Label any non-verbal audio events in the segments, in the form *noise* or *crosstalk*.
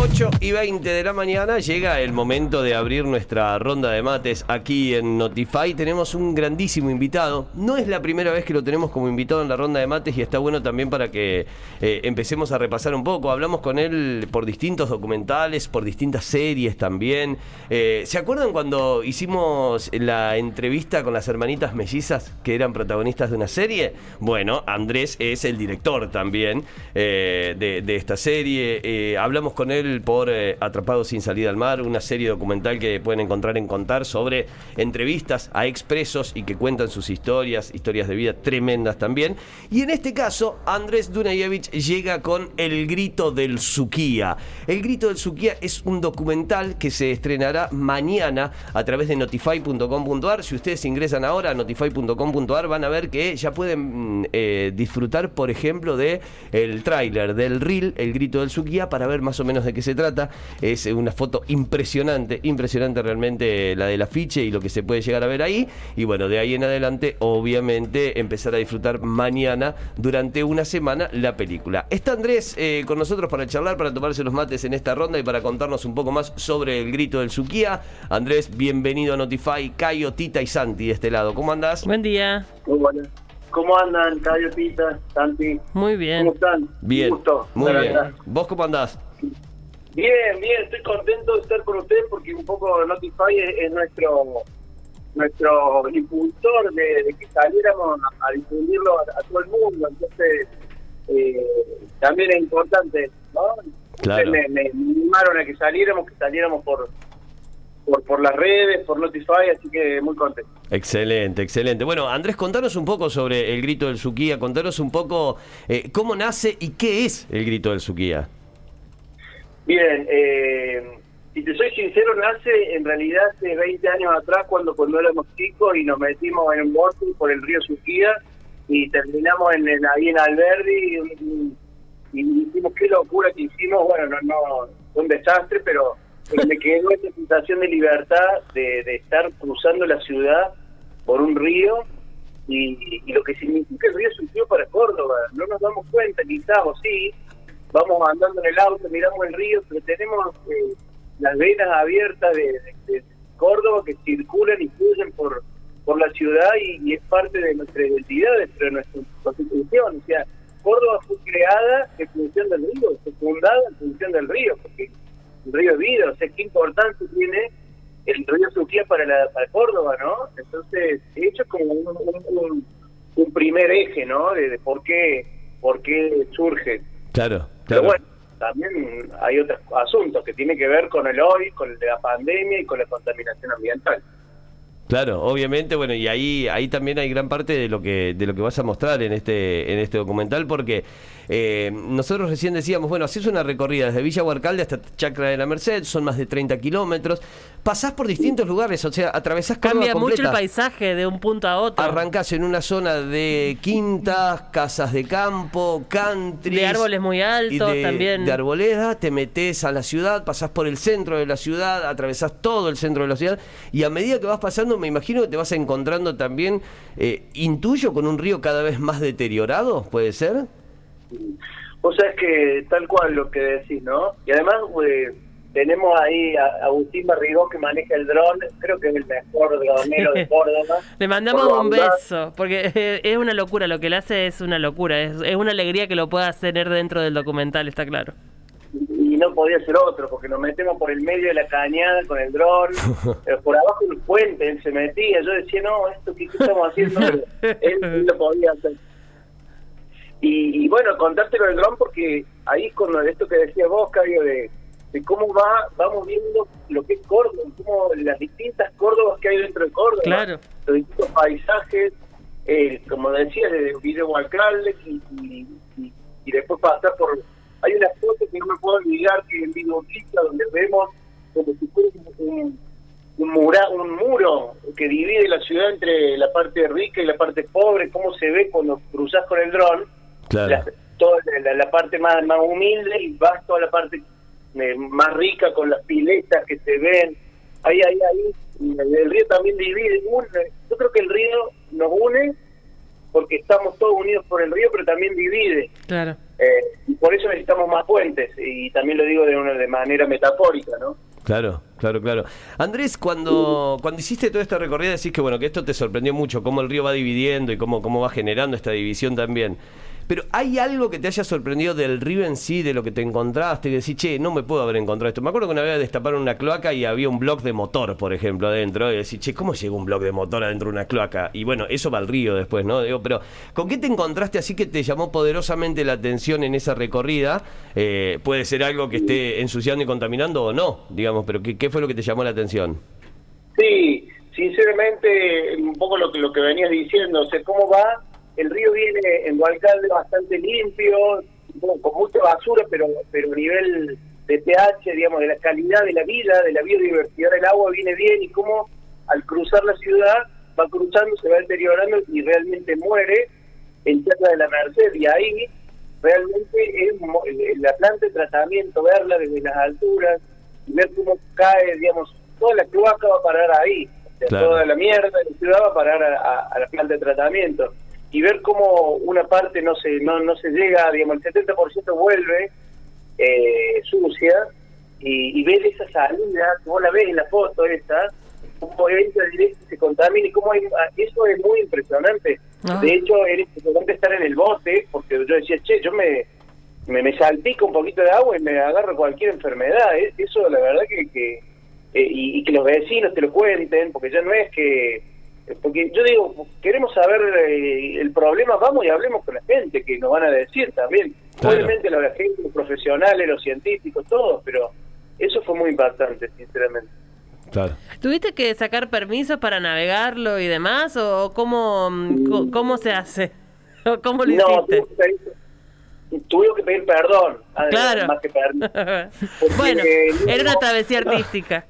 8 y 20 de la mañana llega el momento de abrir nuestra ronda de mates aquí en Notify. Tenemos un grandísimo invitado. No es la primera vez que lo tenemos como invitado en la ronda de mates y está bueno también para que eh, empecemos a repasar un poco. Hablamos con él por distintos documentales, por distintas series también. Eh, ¿Se acuerdan cuando hicimos la entrevista con las hermanitas mellizas que eran protagonistas de una serie? Bueno, Andrés es el director también eh, de, de esta serie. hablamos con él por eh, Atrapados sin salida al mar, una serie documental que pueden encontrar en Contar sobre entrevistas a expresos y que cuentan sus historias, historias de vida tremendas también. Y en este caso, Andrés Dunayevich llega con El Grito del Suquía. El Grito del Suquía es un documental que se estrenará mañana a través de notify.com.ar. Si ustedes ingresan ahora a notify.com.ar van a ver que ya pueden mm, eh, disfrutar, por ejemplo, de el tráiler del reel El Grito del Suquía para ver más o menos de qué se trata. Es una foto impresionante, impresionante realmente la del afiche y lo que se puede llegar a ver ahí. Y bueno, de ahí en adelante, obviamente, empezar a disfrutar mañana durante una semana la película. Está Andrés eh, con nosotros para charlar, para tomarse los mates en esta ronda y para contarnos un poco más sobre el grito del Suquía. Andrés, bienvenido a Notify, Cayo, Tita y Santi de este lado. ¿Cómo andás? Buen día. Muy bueno. ¿Cómo andan, Cayo, Tita, Santi? Muy bien. ¿Cómo están? Bien. Gusto. Muy bien. verdad. ¿Vos cómo andás? Bien, bien, estoy contento de estar con ustedes porque un poco Notify es, es nuestro nuestro impulsor de, de que saliéramos a, a difundirlo a, a todo el mundo. Entonces, eh, también es importante, ¿no? Claro. Me, me animaron a que saliéramos, que saliéramos por, por, por las redes, por Notify, así que muy contento. Excelente, excelente. Bueno, Andrés, contanos un poco sobre el grito del Suquía, contanos un poco eh, cómo nace y qué es el grito del Suquía. Bien, eh, si te soy sincero, nace en realidad hace 20 años atrás, cuando cuando éramos chicos y nos metimos en un bote por el río Suquía y terminamos en, en- ahí en Alberdi y, y dijimos qué locura que hicimos. Bueno, no, no fue un desastre, pero, me quedó esta sensación de libertad de, de estar cruzando la ciudad por un río y, y lo que significa el río Suquía para Córdoba. No nos damos cuenta, quizás, o sí, vamos andando en el auto, miramos el río, pero tenemos eh, las venas abiertas de, Córdoba que circulan y fluyen por, por la ciudad y, es parte de nuestra identidad, de nuestra constitución. O sea, Córdoba fue creada en función del río, fue fundada en función del río, porque el río es vida, o sea, qué importancia tiene el río Suquía para, la, para Córdoba, ¿no? Entonces, de hecho, es como un, primer eje, ¿no? De, de por qué por qué surge. Claro, Pero bueno, también hay otros asuntos que tienen que ver con el hoy, con el de la pandemia y con la contaminación ambiental. Claro, obviamente, bueno, y ahí ahí también hay gran parte de lo que de lo que vas a mostrar en este en este documental porque eh, nosotros recién decíamos, bueno, haces una recorrida desde Villa Huarcalde hasta Chacra de la Merced, son más de 30 kilómetros, pasás por distintos lugares, o sea, atravesás Cambia mucho el paisaje de un punto a otro. Arrancás en una zona de quintas, casas de campo, country. De árboles muy altos de, también. De arboleda, te metes a la ciudad, pasás por el centro de la ciudad, atravesás todo el centro de la ciudad y a medida que vas pasando me imagino que te vas encontrando también, eh, intuyo, con un río cada vez más deteriorado, ¿puede ser? O sea, es que tal cual lo que decís, ¿no? Y además eh, tenemos ahí a Agustín Barrigó que maneja el dron, creo que es el mejor dronero de Córdoba. Le mandamos Córdoba un beso, porque *laughs* es una locura, lo que él hace es una locura, es, es una alegría que lo pueda tener dentro del documental, está claro. No podía ser otro, porque nos metemos por el medio de la cañada con el dron, *laughs* eh, por abajo del puente, él se metía, yo decía, no, esto qué estamos haciendo, Pero *laughs* él, lo podía hacer. Y, y bueno, contártelo del dron porque ahí con esto que decías vos, Caio, de, de cómo va vamos viendo lo que es Córdoba, cómo las distintas Córdobas que hay dentro de Córdoba, Claro. los distintos paisajes, eh, como decías, de Video Alcalde y, y, y- y después pasar por... Hay una foto que no me puedo olvidar que en Quinta, donde vemos como si fuera un, un, mura- un muro que divide la ciudad entre la parte rica y la parte pobre, cómo se ve cuando cruzas con el dron, Claro. la, toda la, la parte más, más humilde y vas toda la parte eh, más rica con las piletas que se ven. Ahí, ahí, ahí, el río también divide. Yo creo que el río nos une porque estamos todos unidos por el río, pero también divide. Claro. Eh, y por eso necesitamos más puentes, y también lo digo de una de manera metafórica, ¿no? Claro, claro, claro. Andrés, cuando, cuando hiciste toda esta recorrida decís que bueno, que esto te sorprendió mucho, cómo el río va dividiendo y cómo, cómo va generando esta división también. Pero ¿hay algo que te haya sorprendido del río en sí, de lo que te encontraste? Que decís, che, no me puedo haber encontrado esto. Me acuerdo que una vez destaparon una cloaca y había un bloque de motor, por ejemplo, adentro. Y decís, che, ¿cómo llega un bloque de motor adentro de una cloaca? Y bueno, eso va al río después, ¿no? Digo, pero ¿con qué te encontraste así que te llamó poderosamente la atención en esa recorrida? Eh, puede ser algo que esté ensuciando y contaminando o no, digamos, pero ¿qué, qué fue lo que te llamó la atención? Sí, sinceramente, un poco lo que, lo que venías diciendo, o sea, cómo va el río viene en Gualcalde bastante limpio, con mucha basura, pero pero a nivel de pH, digamos, de la calidad de la vida, de la biodiversidad del agua viene bien y cómo al cruzar la ciudad va cruzando, se va deteriorando y realmente muere en Tierra de la Merced y ahí realmente es la planta de tratamiento, verla desde las alturas, y ver cómo cae, digamos, toda la cloaca va a parar ahí, toda la mierda de la ciudad va a parar a la planta de tratamiento y ver cómo una parte no se no, no se llega, digamos, el 70% vuelve eh, sucia y, y ver esa salida, como la ves en la foto esta, cómo entra directo y se contamina y cómo hay, ah, eso es muy impresionante. Ah. De hecho, era impresionante estar en el bote, porque yo decía, che, yo me, me, me salpico un poquito de agua y me agarro cualquier enfermedad. Eso, la verdad, que, que eh, y, y que los vecinos te lo cuenten, porque ya no es que porque yo digo, queremos saber eh, el problema, vamos y hablemos con la gente, que nos van a decir también. Obviamente los los profesionales, los científicos, todos, pero eso fue muy impactante, sinceramente. Claro. ¿Tuviste que sacar permisos para navegarlo y demás? ¿O cómo, mm, cómo se hace? *laughs* ¿O ¿Cómo lo no, hiciste? tuve que pedir- tuvimos que pedir perdón, además, Claro. más que. *laughs* Porque, bueno, eh, era una travesía artística.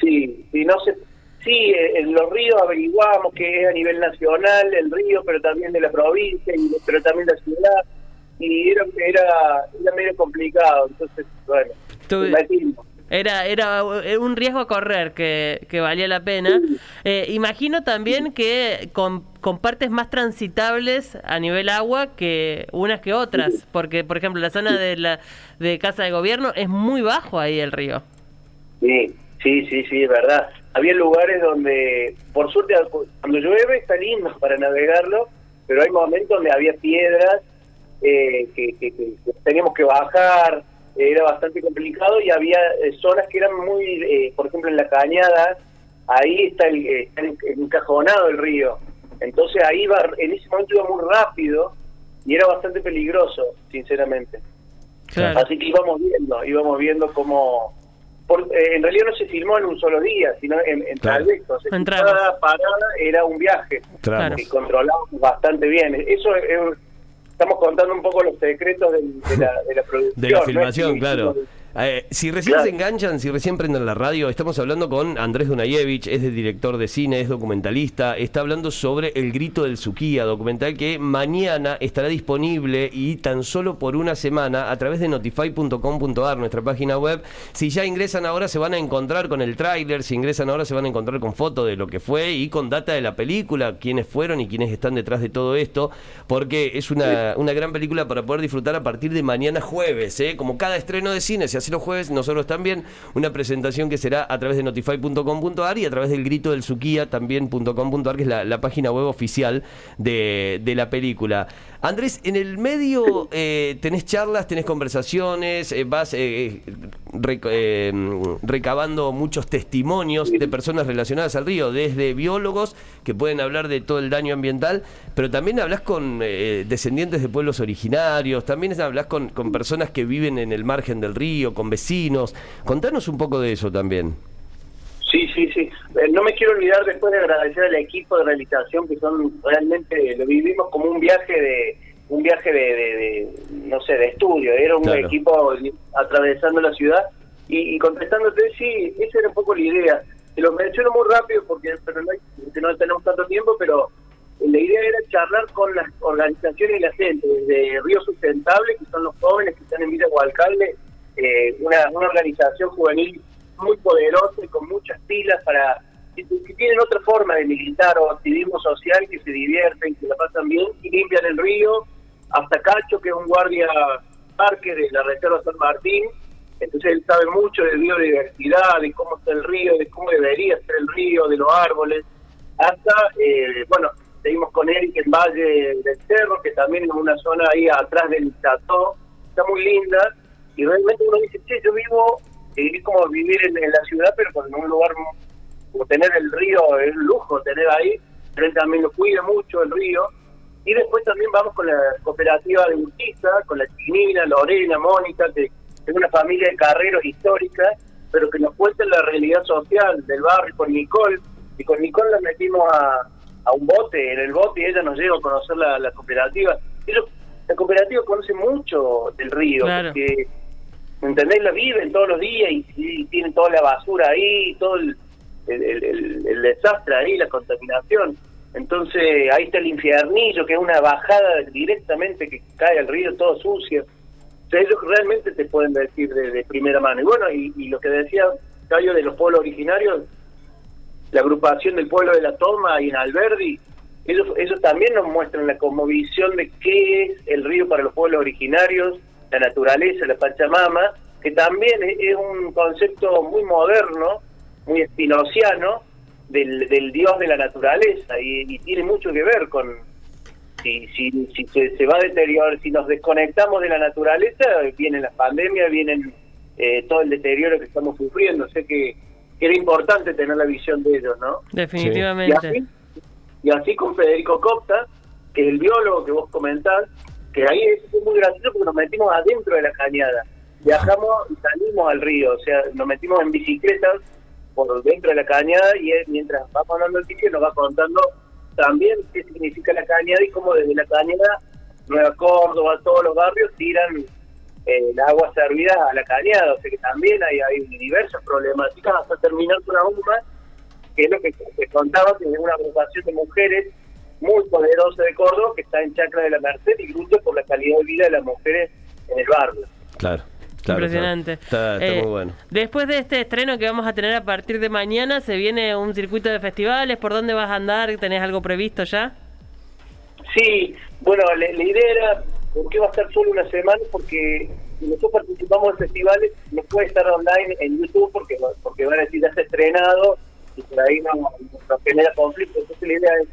Sí, sí, no sé. Sí, eh, en los ríos averiguamos que es a nivel nacional el río, pero también de la provincia, y, pero también de la ciudad. Y era, era, era medio complicado, entonces, bueno. Era, era un riesgo a correr que, que valía la pena. Eh, imagino también que con, con partes más transitables a nivel agua que unas que otras, porque por ejemplo la zona de la de casa de gobierno es muy bajo ahí el río. Sí, sí, sí, sí, es verdad. Había lugares donde, por suerte, cuando llueve está lindo para navegarlo, pero hay momentos donde había piedras eh, que, que- que teníamos que bajar, eh, era bastante complicado y había eh, zonas que eran muy, eh, por ejemplo, en la cañada, ahí está, el, eh, está en- encajonado el río. Entonces ahí va, en ese momento iba muy rápido y era bastante peligroso, sinceramente. Claro. Así que íbamos viendo, íbamos viendo cómo... por- eh, en realidad no se filmó en un solo día, sino en, en Claro. trayectos. En Cada parada era un viaje Claro. que controlamos bastante bien. Eso es, estamos contando un poco los secretos de, la, de la producción. De la filmación, claro. Eh, si recién Claro. se enganchan, si recién prenden la radio, estamos hablando con Andrés Dunayevich, es de director de cine, es documentalista, está hablando sobre El Grito del Suquía, documental que mañana estará disponible y tan solo por una semana a través de notify.com.ar, nuestra página web. Si ya ingresan ahora se van a encontrar con el tráiler, si ingresan ahora se van a encontrar con fotos de lo que fue y con data de la película, quiénes fueron y quiénes están detrás de todo esto, porque es una, una gran película para poder disfrutar a partir de mañana jueves, ¿eh? como cada estreno de cine, se hace los jueves, nosotros también, una presentación que será a través de notify.com.ar y a través del grito del Suquía también.com.ar, que es la, página web oficial de, la película. Andrés, en el medio eh, tenés charlas, tenés conversaciones, eh, vas eh, eh, recabando muchos testimonios de personas relacionadas al río, desde biólogos que pueden hablar de todo el daño ambiental, pero también hablas con descendientes de pueblos originarios, también hablas con, con personas que viven en el margen del río, con vecinos. Contanos un poco de eso también. Sí, sí, sí. Eh, no me quiero olvidar después de agradecer al equipo de realización que son realmente lo vivimos como un viaje de un viaje de, de- de, no sé de estudio. Era un Claro. equipo atravesando la ciudad y, y contestándote sí, esa era un poco la idea. Te lo menciono muy rápido porque pero no, hay- porque no tenemos tanto tiempo, pero la idea era charlar con las organizaciones y la gente, desde Río Sustentable, que son los jóvenes que están en Villa Gualcalde, eh, una, una organización juvenil muy poderosa y con muchas pilas para que, tienen otra forma de militar o activismo social, que se divierten, que la pasan bien y limpian el río, hasta Cacho, que es un guardia parque de la Reserva San Martín, entonces él sabe mucho de biodiversidad, de cómo está el río, de cómo debería ser el río, de los árboles, hasta, eh, bueno, seguimos con Eric en Valle del Cerro, que también es una zona ahí atrás del Chateau, está muy linda, y realmente uno dice, che, yo vivo, eh, es como vivir en, en la ciudad, pero en un lugar como tener el río, es un lujo tener ahí, pero él también lo cuida mucho el río, y después también vamos con la cooperativa de Urquiza, con la Chinina, Lorena, Mónica, que es una familia de carreros histórica, pero que nos cuentan la realidad social del barrio con Nicole, y con Nicole la metimos a, a un bote, en el bote, y ella nos lleva a conocer la, la cooperativa. Ellos, la cooperativa conoce mucho del río, Claro. porque, ¿entendés? La viven todos los días y, tienen toda la basura ahí, todo el, desastre ahí, la contaminación. Entonces ahí está el infiernillo, que es una bajada directamente que cae al río todo sucio. O sea, ellos realmente te pueden decir de, primera mano. Y bueno, y, lo que decía Cayo de los pueblos originarios, la agrupación del pueblo de la Toma y en Alberdi, ellos también nos muestran la cosmovisión de qué es el río para los pueblos originarios, la naturaleza, la Pachamama, que también es, un concepto muy moderno, muy espinociano, del, del dios de la naturaleza, y, y tiene mucho que ver con, si, si, si se, se va a deteriorar, si nos desconectamos de la naturaleza, vienen las pandemias, vienen eh, todo el deterioro que estamos sufriendo. Sé que, que era importante tener la visión de ellos, ¿no? Y Definitivamente. así, y así con Federico Copta, que es el biólogo que vos comentás, que ahí es muy gracioso porque nos metimos adentro de la cañada. Viajamos y salimos al río, o sea, nos metimos en bicicletas por dentro de la cañada y mientras va hablando el sitio nos va contando también qué significa la cañada y cómo desde la cañada Nueva Córdoba, todos los barrios tiran eh, el agua servida a la cañada, o sea que también hay, hay diversas problemáticas hasta terminar con una UMA que es lo que te contaba, que es una agrupación de mujeres muy poderosa de Córdoba que está en Chacra de la Merced y lucha por la calidad de vida de las mujeres en el barrio. Claro. claro, Impresionante. Está, está Eh, muy bueno. Después de este estreno que vamos a tener a partir de mañana, se viene un circuito de festivales. ¿Por dónde vas a andar? ¿Tenés algo previsto ya? Sí, bueno, la, la idea era, ¿por qué va a estar solo una semana? Porque si nosotros participamos en festivales, no puede estar online en YouTube porque, porque van a decir ya está estrenado y por ahí no, nos genera conflicto. Entonces la idea es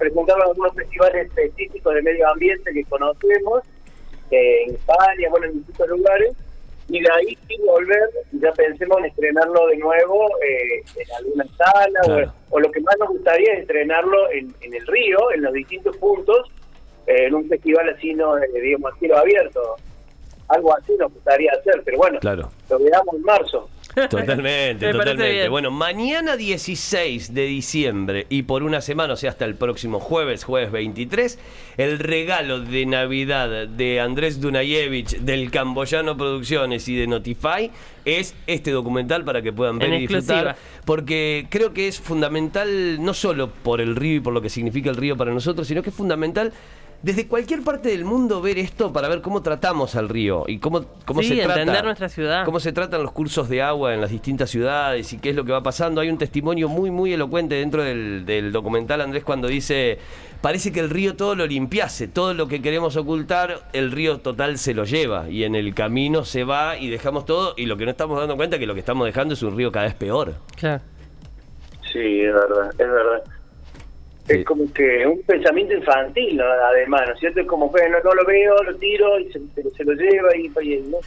presentar algunos festivales específicos de medio ambiente que conocemos, eh, en España, bueno, en distintos lugares, y de ahí sí volver, ya pensemos en estrenarlo de nuevo eh, en alguna sala, Claro. o, o lo que más nos gustaría es estrenarlo en, en el río, en los distintos puntos, eh, en un festival así, no eh, digamos, a cielo abierto. Algo así nos gustaría hacer, pero bueno, Claro. lo veamos en marzo. Totalmente, *laughs* Me totalmente. Bueno, mañana 16 de diciembre y por una semana, o sea, hasta el próximo jueves, jueves 23, el regalo de Navidad de Andrés Dunayevich, del Camboyano Producciones y de Notify es este documental para que puedan ver En y disfrutar. exclusiva. Porque creo que es fundamental, no solo por el río y por lo que significa el río para nosotros, sino que es fundamental desde cualquier parte del mundo ver esto para ver cómo tratamos al río y cómo, cómo Sí, se trata. entender nuestra ciudad. Cómo se tratan los cursos de agua en las distintas ciudades y qué es lo que va pasando. Hay un testimonio muy, muy elocuente dentro del, del documental, Andrés, cuando dice, parece que el río todo lo limpiase, todo lo que queremos ocultar, el río total se lo lleva y en el camino se va y dejamos todo y lo que no estamos dando cuenta es que lo que estamos dejando es un río cada vez peor. Claro. Sí, es verdad, es verdad. Es como que un pensamiento infantil, ¿no? además, ¿no es cierto? Es como, bueno, no lo veo, lo tiro y se, lo lleva y, y ¿no?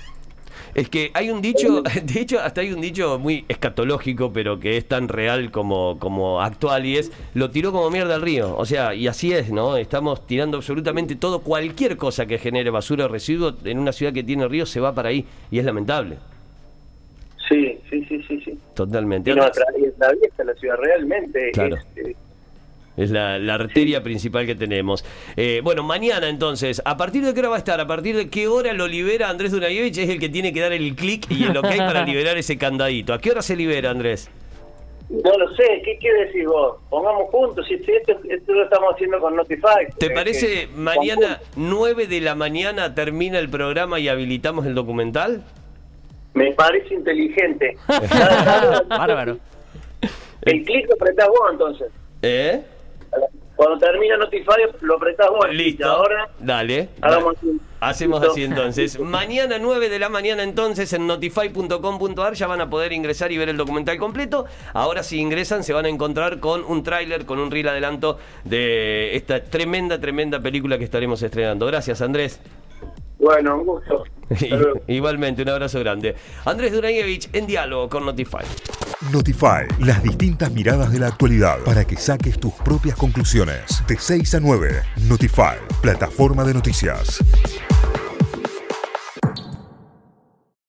Es que hay un dicho, *laughs* de hecho, hasta hay un dicho muy escatológico, pero que es tan real como, como actual, y es, lo tiró como mierda al río. O sea, y así es, ¿no? Estamos tirando absolutamente todo, cualquier cosa que genere basura o residuo en una ciudad que tiene río se va para ahí, y es lamentable. Sí, sí, sí, sí, sí. Totalmente. Y no, y atraviesa la ciudad realmente. Claro. Es, eh, Es la, la arteria principal que tenemos. Eh, bueno, mañana entonces, ¿a partir de qué hora va a estar? ¿A partir de qué hora lo libera Andrés Dunayevich? Es el que tiene que dar el clic y el ok para *laughs* liberar ese candadito. ¿A qué hora se libera, Andrés? no lo sé, ¿qué quiere decir vos? Pongamos juntos, si si esto, esto lo estamos haciendo con Notify. ¿Te Eh, parece que- mañana 9 de la mañana termina el programa y habilitamos el documental? Me parece inteligente. *laughs* Bárbaro. El clic lo apretás vos entonces. ¿Eh? Cuando termina Notify lo apretás vos. Listo. Ahora Dale. hagamos Dale. Hacemos Listo. así entonces. *laughs* Mañana 9 de la mañana entonces en notify.com.ar ya van a poder ingresar y ver el documental completo. Ahora si ingresan se van a encontrar con un tráiler, con un reel adelanto de esta tremenda, tremenda película que estaremos estrenando. Gracias Andrés. Bueno, un gusto. *laughs* Igualmente, un abrazo grande. Andrés Duranievich en diálogo con Notify. Notify, las distintas miradas de la actualidad para que saques tus propias conclusiones. De 6 a 9, Notify, plataforma de noticias.